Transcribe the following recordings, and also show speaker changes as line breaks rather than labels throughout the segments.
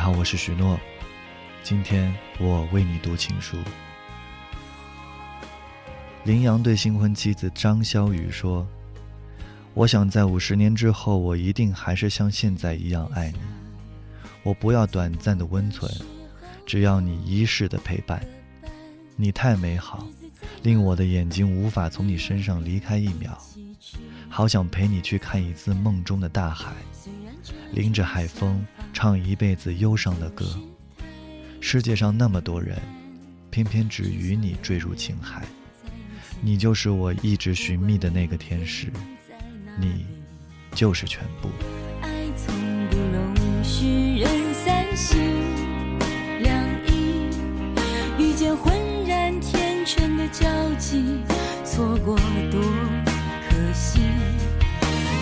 好，我是许诺，今天我为你读情书。林阳对新婚妻子张潇雨说：“我想在五十年之后，我一定还是像现在一样爱你。我不要短暂的温存，只要你一世的陪伴。你太美好，令我的眼睛无法从你身上离开一秒。好想陪你去看一次梦中的大海，淋着海风。”唱一辈子忧伤的歌，世界上那么多人，偏偏只与你坠入情海。你就是我一直寻觅的那个天使，你就是全部。
爱从不容许人三心两意，遇见浑然天成的交集，错过多可惜。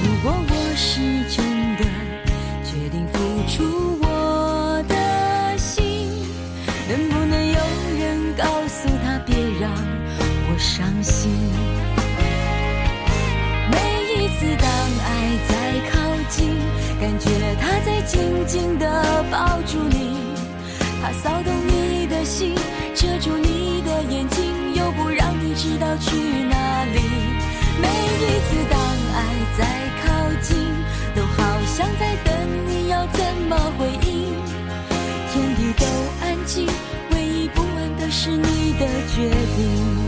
如果我是真伤心？每一次当爱在靠近，感觉他在紧紧地抱住你，他骚动你的心，遮住你的眼睛，又不让你知道去哪里。每一次当爱在靠近，都好像在等你。要怎么回应？天地都安静，唯一不安的是你的决定。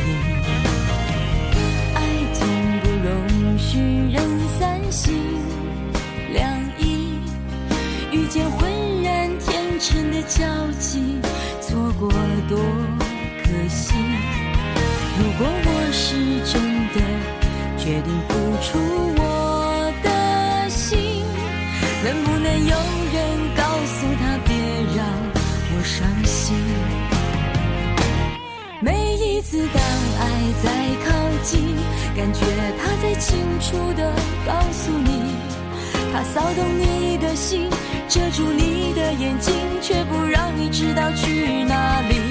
多可惜。如果我是真的决定付出我的心，能不能有人告诉他别让我伤心？每一次当爱在靠近，感觉他在清楚的告诉你，他骚动你的心，遮住你的眼睛，却不让你知道去哪里。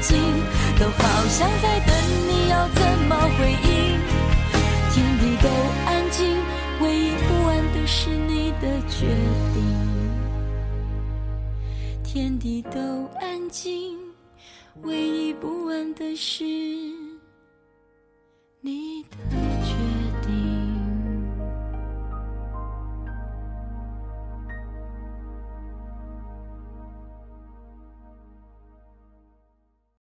近，都好像在等你要怎么回应。天地都安静，唯一不安的是你的决定。天地都安静，唯一不安的是。